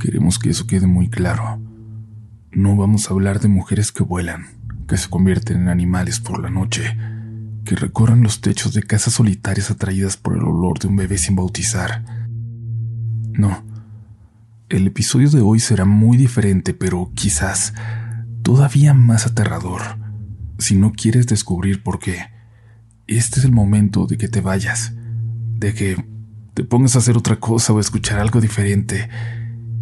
Queremos que eso quede muy claro. No vamos a hablar de mujeres que vuelan, que se convierten en animales por la noche, que recorren los techos de casas solitarias atraídas por el olor de un bebé sin bautizar. No. El episodio de hoy será muy diferente, pero quizás todavía más aterrador. Si no quieres descubrir por qué, este es el momento de que te vayas, de que te pongas a hacer otra cosa o escuchar algo diferente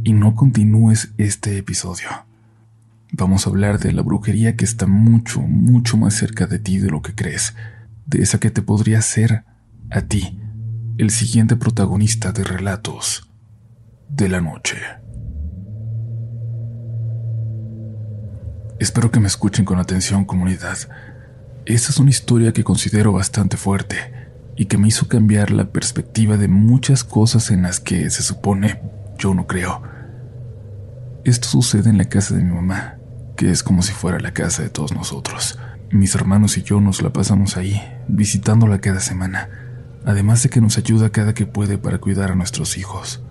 y no continúes este episodio. Vamos a hablar de la brujería que está mucho, mucho más cerca de ti de lo que crees, de esa que te podría ser a ti, el siguiente protagonista de relatos de la noche. Espero que me escuchen con atención comunidad. Esta es una historia que considero bastante fuerte y que me hizo cambiar la perspectiva de muchas cosas en las que se supone yo no creo. Esto sucede en la casa de mi mamá, que es como si fuera la casa de todos nosotros. Mis hermanos y yo nos la pasamos ahí, visitándola cada semana, además de que nos ayuda cada que puede para cuidar a nuestros hijos.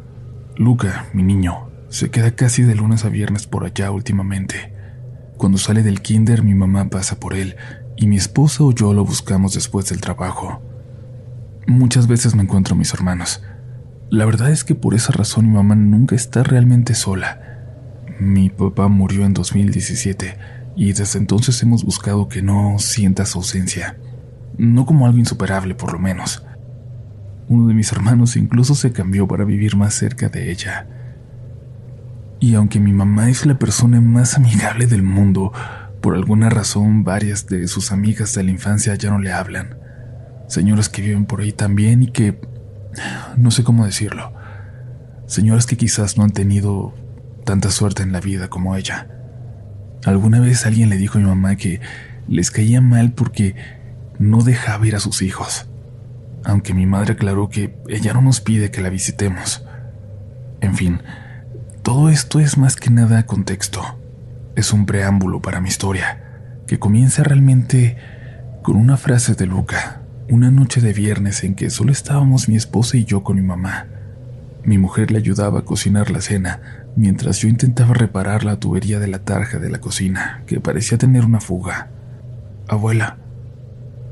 Luca, mi niño, se queda casi de lunes a viernes por allá últimamente. Cuando sale del kinder mi mamá pasa por él y mi esposa o yo lo buscamos después del trabajo. Muchas veces me encuentro a mis hermanos. La verdad es que por esa razón mi mamá nunca está realmente sola. Mi papá murió en 2017 y desde entonces hemos buscado que no sienta su ausencia. No como algo insuperable, por lo menos. Uno de mis hermanos incluso se cambió para vivir más cerca de ella. Y aunque mi mamá es la persona más amigable del mundo, por alguna razón, varias de sus amigas de la infancia ya no le hablan. Señoras que viven por ahí también y que... no sé cómo decirlo. Señoras que quizás no han tenido tanta suerte en la vida como ella. Alguna vez alguien le dijo a mi mamá que les caía mal porque no dejaba ir a sus hijos, aunque mi madre aclaró que ella no nos pide que la visitemos. En fin, todo esto es más que nada contexto es un preámbulo para mi historia, que comienza realmente con una frase de Luca, una noche de viernes en que solo estábamos mi esposa y yo con mi mamá. Mi mujer le ayudaba a cocinar la cena, mientras yo intentaba reparar la tubería de la tarja de la cocina, que parecía tener una fuga. Abuela,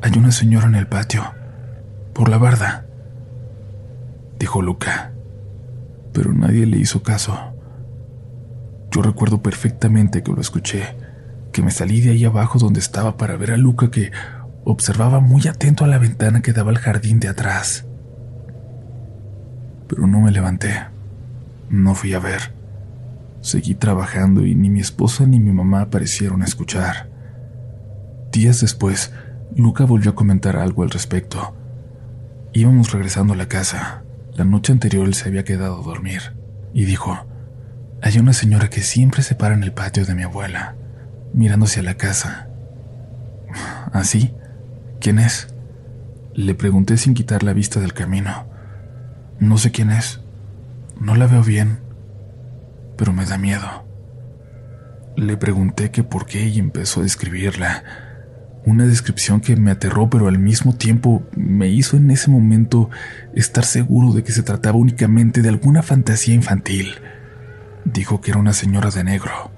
hay una señora en el patio, por la barda, dijo Luca, pero nadie le hizo caso. Yo recuerdo perfectamente que lo escuché, que me salí de ahí abajo donde estaba para ver a Luca que observaba muy atento a la ventana que daba al jardín de atrás. Pero no me levanté, no fui a ver. Seguí trabajando y ni mi esposa ni mi mamá aparecieron a escuchar. Días después, Luca volvió a comentar algo al respecto. Íbamos regresando a la casa. La noche anterior él se había quedado a dormir y dijo, hay una señora que siempre se para en el patio de mi abuela, mirando hacia la casa. ¿Así? ¿Ah, ¿Quién es? Le pregunté sin quitar la vista del camino. No sé quién es. No la veo bien, pero me da miedo. Le pregunté que por qué y empezó a describirla. Una descripción que me aterró, pero al mismo tiempo me hizo en ese momento estar seguro de que se trataba únicamente de alguna fantasía infantil. Dijo que era una señora de negro,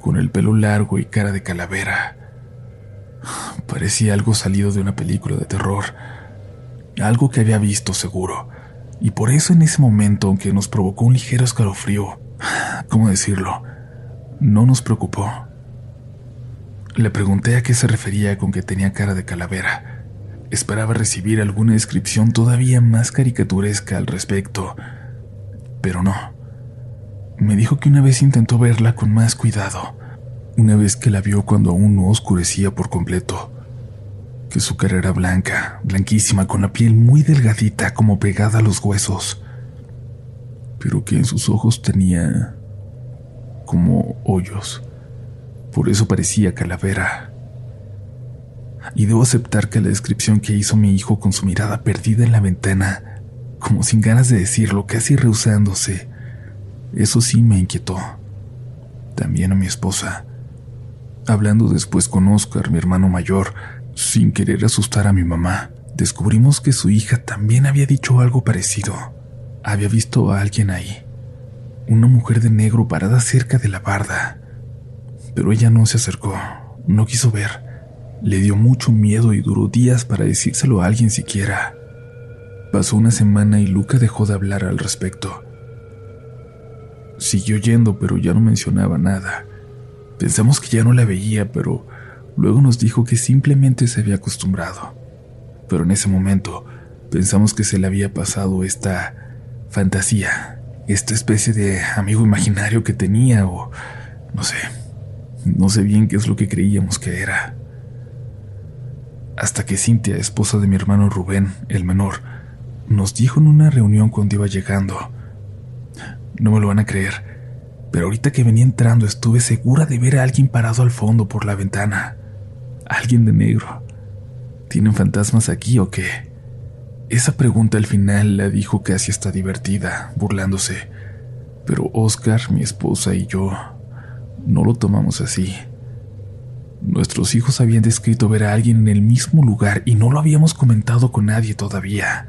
con el pelo largo y cara de calavera. Parecía algo salido de una película de terror, algo que había visto seguro, y por eso en ese momento, aunque nos provocó un ligero escalofrío, ¿cómo decirlo? No nos preocupó. Le pregunté a qué se refería con que tenía cara de calavera. Esperaba recibir alguna descripción todavía más caricaturesca al respecto, pero no. Me dijo que una vez intentó verla con más cuidado, una vez que la vio cuando aún no oscurecía por completo, que su cara era blanca, blanquísima, con la piel muy delgadita, como pegada a los huesos, pero que en sus ojos tenía como hoyos. Por eso parecía calavera. Y debo aceptar que la descripción que hizo mi hijo con su mirada perdida en la ventana, como sin ganas de decirlo, casi rehusándose, eso sí me inquietó. También a mi esposa. Hablando después con Oscar, mi hermano mayor, sin querer asustar a mi mamá, descubrimos que su hija también había dicho algo parecido. Había visto a alguien ahí. Una mujer de negro parada cerca de la barda. Pero ella no se acercó, no quiso ver. Le dio mucho miedo y duró días para decírselo a alguien siquiera. Pasó una semana y Luca dejó de hablar al respecto. Siguió yendo, pero ya no mencionaba nada. Pensamos que ya no la veía, pero luego nos dijo que simplemente se había acostumbrado. Pero en ese momento pensamos que se le había pasado esta fantasía, esta especie de amigo imaginario que tenía o no sé, no sé bien qué es lo que creíamos que era. Hasta que Cintia, esposa de mi hermano Rubén, el menor, nos dijo en una reunión cuando iba llegando, no me lo van a creer, pero ahorita que venía entrando estuve segura de ver a alguien parado al fondo por la ventana. Alguien de negro. ¿Tienen fantasmas aquí o qué? Esa pregunta al final la dijo casi hasta divertida, burlándose. Pero Oscar, mi esposa y yo no lo tomamos así. Nuestros hijos habían descrito ver a alguien en el mismo lugar y no lo habíamos comentado con nadie todavía.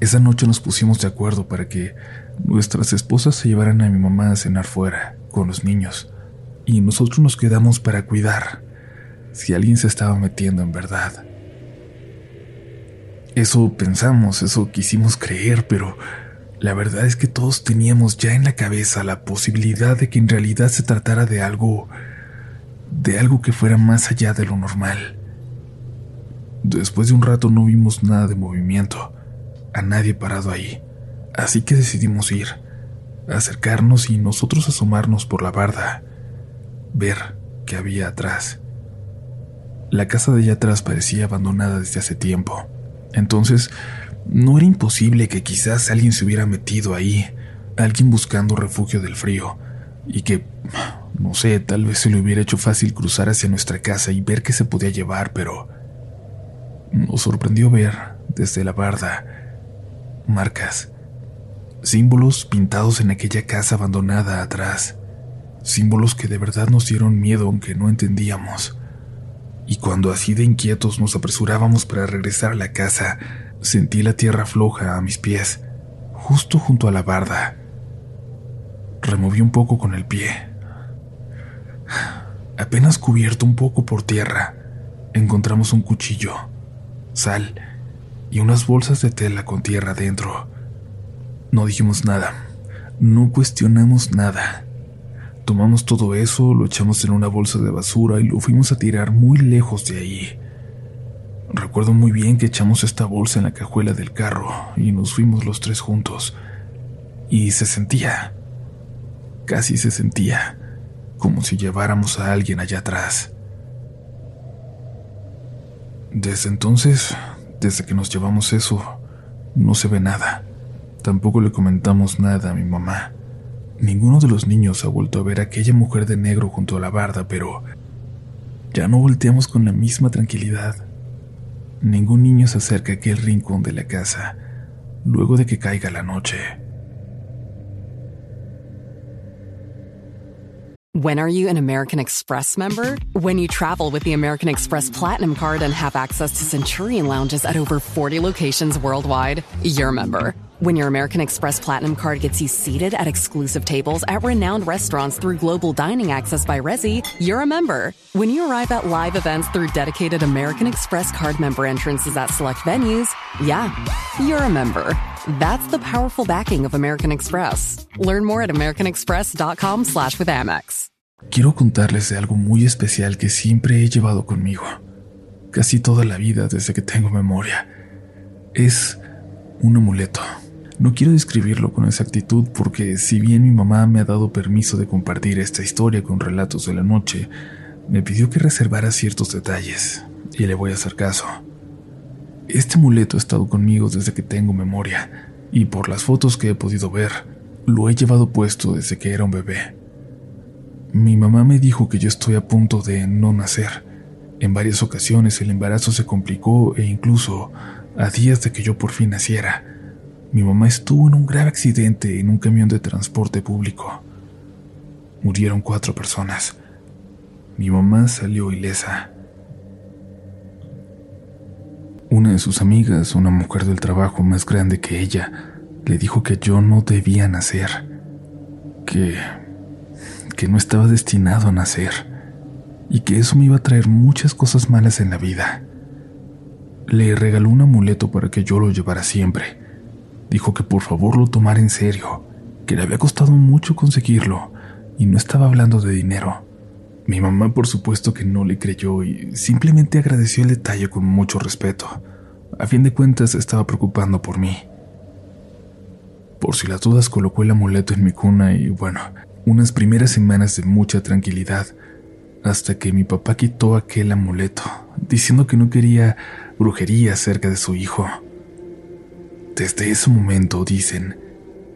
Esa noche nos pusimos de acuerdo para que nuestras esposas se llevaran a mi mamá a cenar fuera, con los niños, y nosotros nos quedamos para cuidar si alguien se estaba metiendo en verdad. Eso pensamos, eso quisimos creer, pero la verdad es que todos teníamos ya en la cabeza la posibilidad de que en realidad se tratara de algo, de algo que fuera más allá de lo normal. Después de un rato no vimos nada de movimiento, a nadie parado ahí. Así que decidimos ir, acercarnos y nosotros asomarnos por la barda, ver qué había atrás. La casa de allá atrás parecía abandonada desde hace tiempo, entonces no era imposible que quizás alguien se hubiera metido ahí, alguien buscando refugio del frío, y que, no sé, tal vez se le hubiera hecho fácil cruzar hacia nuestra casa y ver qué se podía llevar, pero nos sorprendió ver, desde la barda, marcas símbolos pintados en aquella casa abandonada atrás, símbolos que de verdad nos dieron miedo aunque no entendíamos. Y cuando así de inquietos nos apresurábamos para regresar a la casa, sentí la tierra floja a mis pies, justo junto a la barda. Removí un poco con el pie. Apenas cubierto un poco por tierra, encontramos un cuchillo, sal y unas bolsas de tela con tierra dentro. No dijimos nada, no cuestionamos nada. Tomamos todo eso, lo echamos en una bolsa de basura y lo fuimos a tirar muy lejos de ahí. Recuerdo muy bien que echamos esta bolsa en la cajuela del carro y nos fuimos los tres juntos. Y se sentía, casi se sentía, como si lleváramos a alguien allá atrás. Desde entonces, desde que nos llevamos eso, no se ve nada. Tampoco le comentamos nada a mi mamá. Ninguno de los niños ha vuelto a ver aquella mujer de negro junto a la barda, pero ya no volteamos con la misma tranquilidad. Ningún niño se acerca a aquel rincón de la casa luego de que caiga la noche. When are you an American Express member? When you travel with the American Express Platinum Card and have access to Centurion lounges at over 40 locations worldwide, you're a member. When your American Express Platinum card gets you seated at exclusive tables at renowned restaurants through global dining access by Resi, you're a member. When you arrive at live events through dedicated American Express card member entrances at select venues, yeah, you're a member. That's the powerful backing of American Express. Learn more at americanexpress.com slash with Amex. Quiero contarles de algo muy especial que siempre he llevado conmigo. Casi toda la vida desde que tengo memoria. Es un amuleto. No quiero describirlo con exactitud porque si bien mi mamá me ha dado permiso de compartir esta historia con relatos de la noche, me pidió que reservara ciertos detalles, y le voy a hacer caso. Este amuleto ha estado conmigo desde que tengo memoria, y por las fotos que he podido ver, lo he llevado puesto desde que era un bebé. Mi mamá me dijo que yo estoy a punto de no nacer. En varias ocasiones el embarazo se complicó e incluso a días de que yo por fin naciera, mi mamá estuvo en un grave accidente en un camión de transporte público. Murieron cuatro personas. Mi mamá salió ilesa. Una de sus amigas, una mujer del trabajo más grande que ella, le dijo que yo no debía nacer, que que no estaba destinado a nacer y que eso me iba a traer muchas cosas malas en la vida. Le regaló un amuleto para que yo lo llevara siempre. Dijo que por favor lo tomara en serio, que le había costado mucho conseguirlo y no estaba hablando de dinero. Mi mamá por supuesto que no le creyó y simplemente agradeció el detalle con mucho respeto. A fin de cuentas estaba preocupando por mí. Por si las dudas colocó el amuleto en mi cuna y bueno, unas primeras semanas de mucha tranquilidad, hasta que mi papá quitó aquel amuleto, diciendo que no quería brujería cerca de su hijo. Desde ese momento, dicen,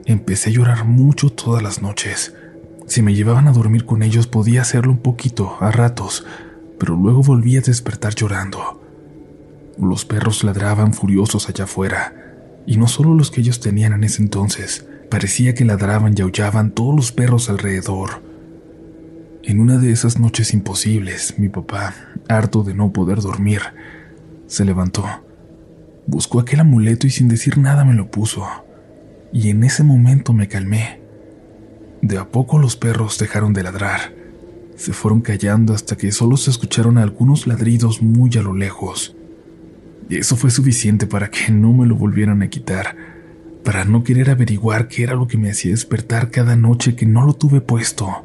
empecé a llorar mucho todas las noches. Si me llevaban a dormir con ellos podía hacerlo un poquito, a ratos, pero luego volví a despertar llorando. Los perros ladraban furiosos allá afuera, y no solo los que ellos tenían en ese entonces, parecía que ladraban y aullaban todos los perros alrededor. En una de esas noches imposibles, mi papá, harto de no poder dormir, se levantó, buscó aquel amuleto y sin decir nada me lo puso, y en ese momento me calmé. De a poco los perros dejaron de ladrar, se fueron callando hasta que solo se escucharon algunos ladridos muy a lo lejos. Y eso fue suficiente para que no me lo volvieran a quitar, para no querer averiguar qué era lo que me hacía despertar cada noche que no lo tuve puesto,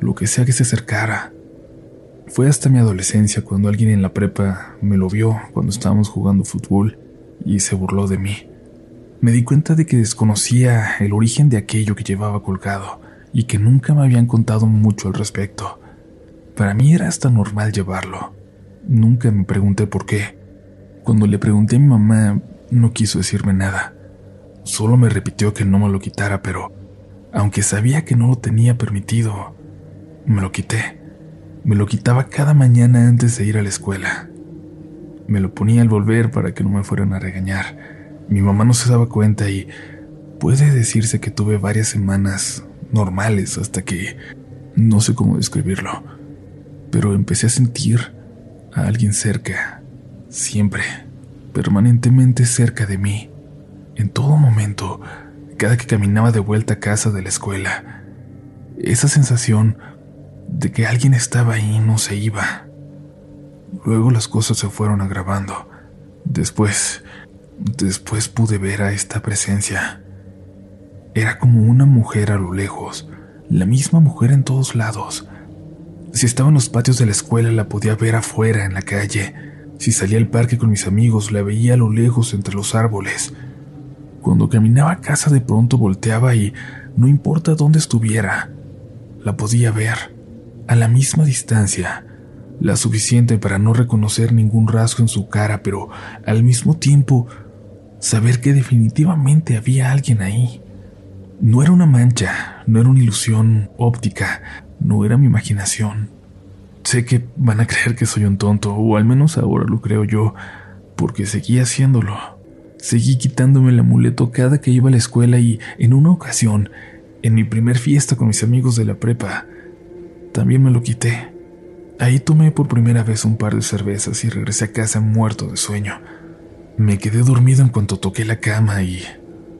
lo que sea que se acercara. Fue hasta mi adolescencia cuando alguien en la prepa me lo vio cuando estábamos jugando fútbol y se burló de mí. Me di cuenta de que desconocía el origen de aquello que llevaba colgado y que nunca me habían contado mucho al respecto. Para mí era hasta normal llevarlo. Nunca me pregunté por qué. Cuando le pregunté a mi mamá, no quiso decirme nada. Solo me repitió que no me lo quitara, pero aunque sabía que no lo tenía permitido, me lo quité. Me lo quitaba cada mañana antes de ir a la escuela. Me lo ponía al volver para que no me fueran a regañar. Mi mamá no se daba cuenta y puede decirse que tuve varias semanas normales hasta que no sé cómo describirlo, pero empecé a sentir a alguien cerca siempre, permanentemente cerca de mí, en todo momento, cada que caminaba de vuelta a casa de la escuela. Esa sensación de que alguien estaba ahí no se iba. Luego las cosas se fueron agravando. Después, después pude ver a esta presencia. Era como una mujer a lo lejos, la misma mujer en todos lados. Si estaba en los patios de la escuela la podía ver afuera en la calle si salía al parque con mis amigos, la veía a lo lejos entre los árboles. Cuando caminaba a casa de pronto volteaba y, no importa dónde estuviera, la podía ver, a la misma distancia, la suficiente para no reconocer ningún rasgo en su cara, pero al mismo tiempo saber que definitivamente había alguien ahí. No era una mancha, no era una ilusión óptica, no era mi imaginación. Sé que van a creer que soy un tonto, o al menos ahora lo creo yo, porque seguí haciéndolo. Seguí quitándome el amuleto cada que iba a la escuela y, en una ocasión, en mi primer fiesta con mis amigos de la prepa, también me lo quité. Ahí tomé por primera vez un par de cervezas y regresé a casa muerto de sueño. Me quedé dormido en cuanto toqué la cama y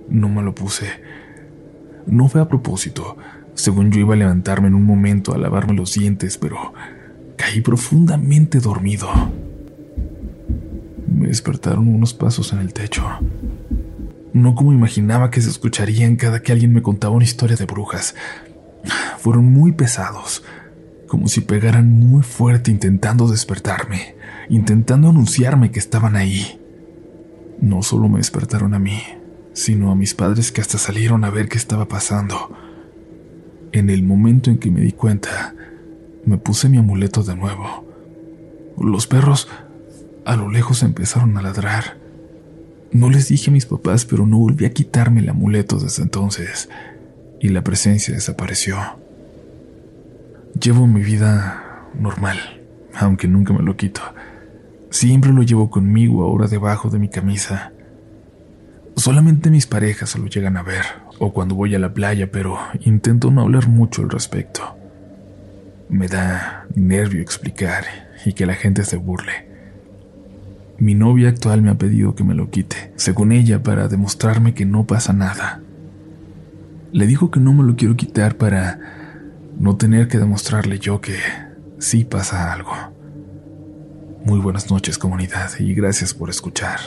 no me lo puse. No fue a propósito, según yo iba a levantarme en un momento a lavarme los dientes, pero Caí profundamente dormido. Me despertaron unos pasos en el techo. No como imaginaba que se escucharían cada que alguien me contaba una historia de brujas. Fueron muy pesados, como si pegaran muy fuerte intentando despertarme, intentando anunciarme que estaban ahí. No solo me despertaron a mí, sino a mis padres que hasta salieron a ver qué estaba pasando. En el momento en que me di cuenta, me puse mi amuleto de nuevo. Los perros A lo lejos empezaron a ladrar. No les dije a mis papás, pero no volví a quitarme el amuleto desde entonces, y la presencia desapareció. Llevo mi vida normal, aunque nunca me lo quito. Siempre lo llevo conmigo ahora debajo de mi camisa. Solamente mis parejas se lo llegan a ver, o cuando voy a la playa, pero intento no hablar mucho al respecto. Me da nervio explicar y que la gente se burle. Mi novia actual me ha pedido que me lo quite, según ella, para demostrarme que no pasa nada. Le digo que no me lo quiero quitar para no tener que demostrarle yo que sí pasa algo. Muy buenas noches comunidad y gracias por escuchar.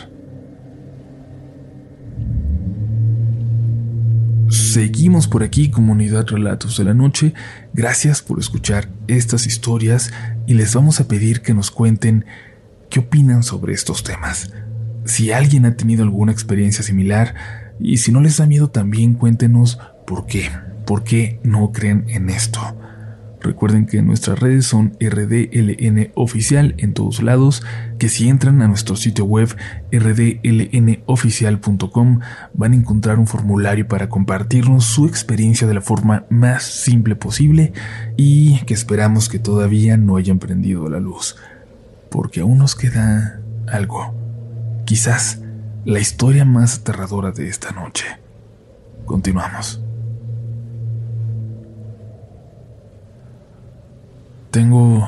Seguimos por aquí, comunidad Relatos de la Noche. Gracias por escuchar estas historias y les vamos a pedir que nos cuenten qué opinan sobre estos temas. Si alguien ha tenido alguna experiencia similar y si no les da miedo también cuéntenos por qué, por qué no creen en esto. Recuerden que nuestras redes son RDLN oficial en todos lados, que si entran a nuestro sitio web rdlnoficial.com van a encontrar un formulario para compartirnos su experiencia de la forma más simple posible y que esperamos que todavía no hayan prendido la luz, porque aún nos queda algo, quizás la historia más aterradora de esta noche. Continuamos. Tengo...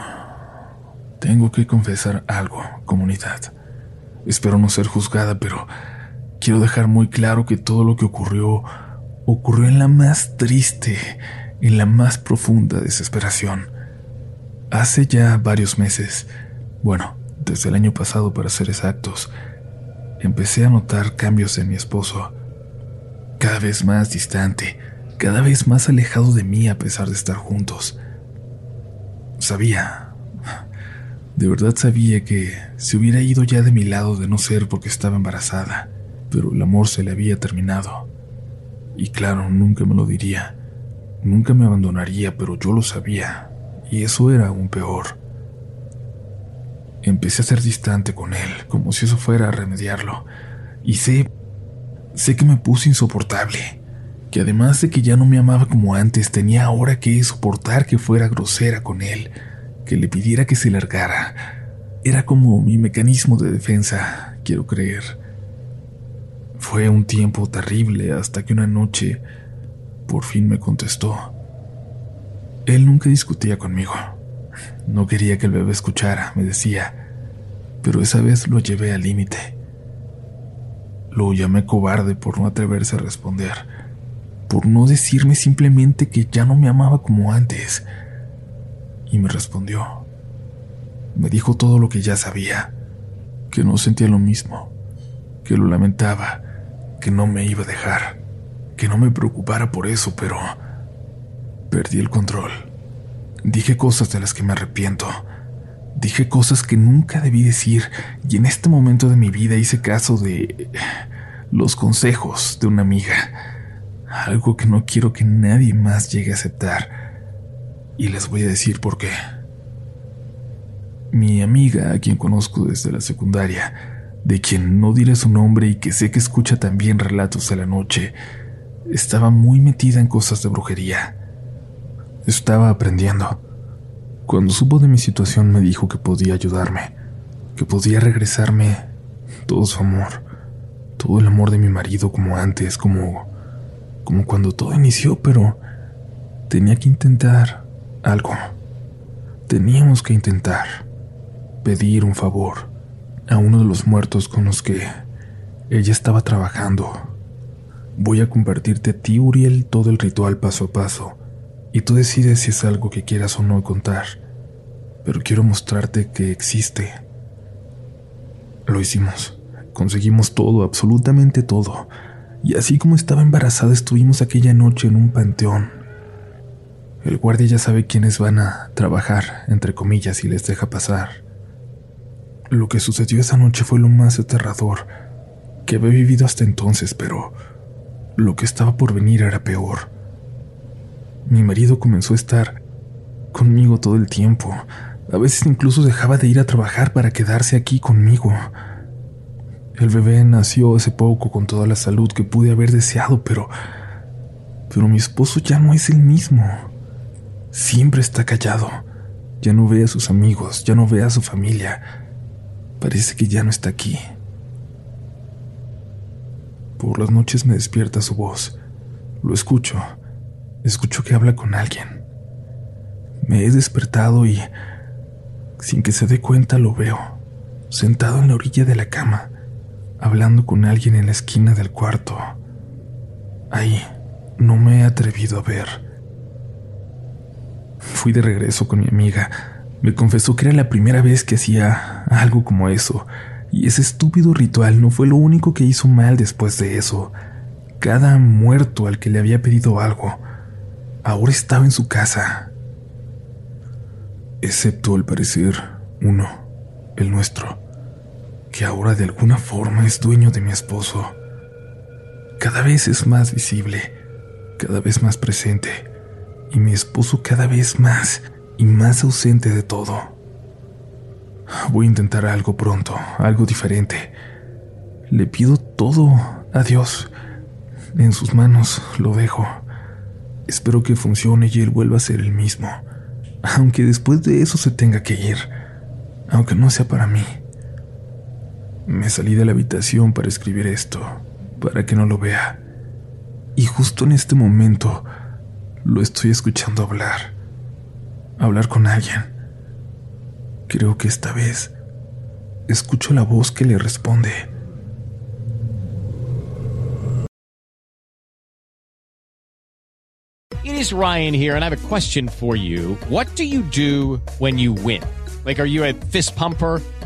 Tengo que confesar algo, comunidad. Espero no ser juzgada, pero quiero dejar muy claro que todo lo que ocurrió ocurrió en la más triste, en la más profunda desesperación. Hace ya varios meses, bueno, desde el año pasado para ser exactos, empecé a notar cambios en mi esposo. Cada vez más distante, cada vez más alejado de mí a pesar de estar juntos. Sabía, de verdad sabía que se hubiera ido ya de mi lado de no ser porque estaba embarazada, pero el amor se le había terminado. Y claro, nunca me lo diría, nunca me abandonaría, pero yo lo sabía, y eso era aún peor. Empecé a ser distante con él, como si eso fuera a remediarlo, y sé, sé que me puse insoportable, que además de que ya no me amaba como antes, tenía ahora que soportar que fuera grosera con él, que le pidiera que se largara. Era como mi mecanismo de defensa, quiero creer. Fue un tiempo terrible hasta que una noche por fin me contestó. Él nunca discutía conmigo. No quería que el bebé escuchara, me decía, pero esa vez lo llevé al límite. Lo llamé cobarde por no atreverse a responder por no decirme simplemente que ya no me amaba como antes. Y me respondió. Me dijo todo lo que ya sabía, que no sentía lo mismo, que lo lamentaba, que no me iba a dejar, que no me preocupara por eso, pero perdí el control. Dije cosas de las que me arrepiento. Dije cosas que nunca debí decir y en este momento de mi vida hice caso de los consejos de una amiga algo que no quiero que nadie más llegue a aceptar. Y les voy a decir por qué. Mi amiga, a quien conozco desde la secundaria, de quien no diré su nombre y que sé que escucha también relatos de la noche, estaba muy metida en cosas de brujería. Estaba aprendiendo. Cuando supo de mi situación me dijo que podía ayudarme, que podía regresarme todo su amor, todo el amor de mi marido como antes, como como cuando todo inició, pero tenía que intentar algo. Teníamos que intentar pedir un favor a uno de los muertos con los que ella estaba trabajando. Voy a compartirte a ti, Uriel, todo el ritual paso a paso, y tú decides si es algo que quieras o no contar, pero quiero mostrarte que existe. Lo hicimos. Conseguimos todo, absolutamente todo y así como estaba embarazada estuvimos aquella noche en un panteón. El guardia ya sabe quiénes van a trabajar, entre comillas, y les deja pasar. Lo que sucedió esa noche fue lo más aterrador que había vivido hasta entonces, pero lo que estaba por venir era peor. Mi marido comenzó a estar conmigo todo el tiempo, A veces incluso dejaba de ir a trabajar para quedarse aquí conmigo. El bebé nació hace poco con toda la salud que pude haber deseado, pero... Pero mi esposo ya no es el mismo. Siempre está callado. Ya no ve a sus amigos, ya no ve a su familia. Parece que ya no está aquí. Por las noches me despierta su voz. Lo escucho. Escucho que habla con alguien. Me he despertado y, sin que se dé cuenta, lo veo, sentado en la orilla de la cama, hablando con alguien en la esquina del cuarto. Ahí no me he atrevido a ver. Fui de regreso con mi amiga. Me confesó que era la primera vez que hacía algo como eso, y ese estúpido ritual no fue lo único que hizo mal después de eso. Cada muerto al que le había pedido algo, ahora estaba en su casa. Excepto al parecer uno, el nuestro que ahora de alguna forma es dueño de mi esposo. Cada vez es más visible, cada vez más presente, y mi esposo cada vez más y más ausente de todo. Voy a intentar algo pronto, algo diferente. Le pido todo a Dios. En sus manos lo dejo. Espero que funcione y él vuelva a ser el mismo. Aunque después de eso se tenga que ir. Aunque no sea para mí. Me salí de la habitación para escribir esto, para que no lo vea. Y justo en este momento lo estoy escuchando hablar. Hablar con alguien. Creo que esta vez escucho la voz que le responde. It is Ryan here and I have a question for you. What do you do when you win? Like are you a fist pumper?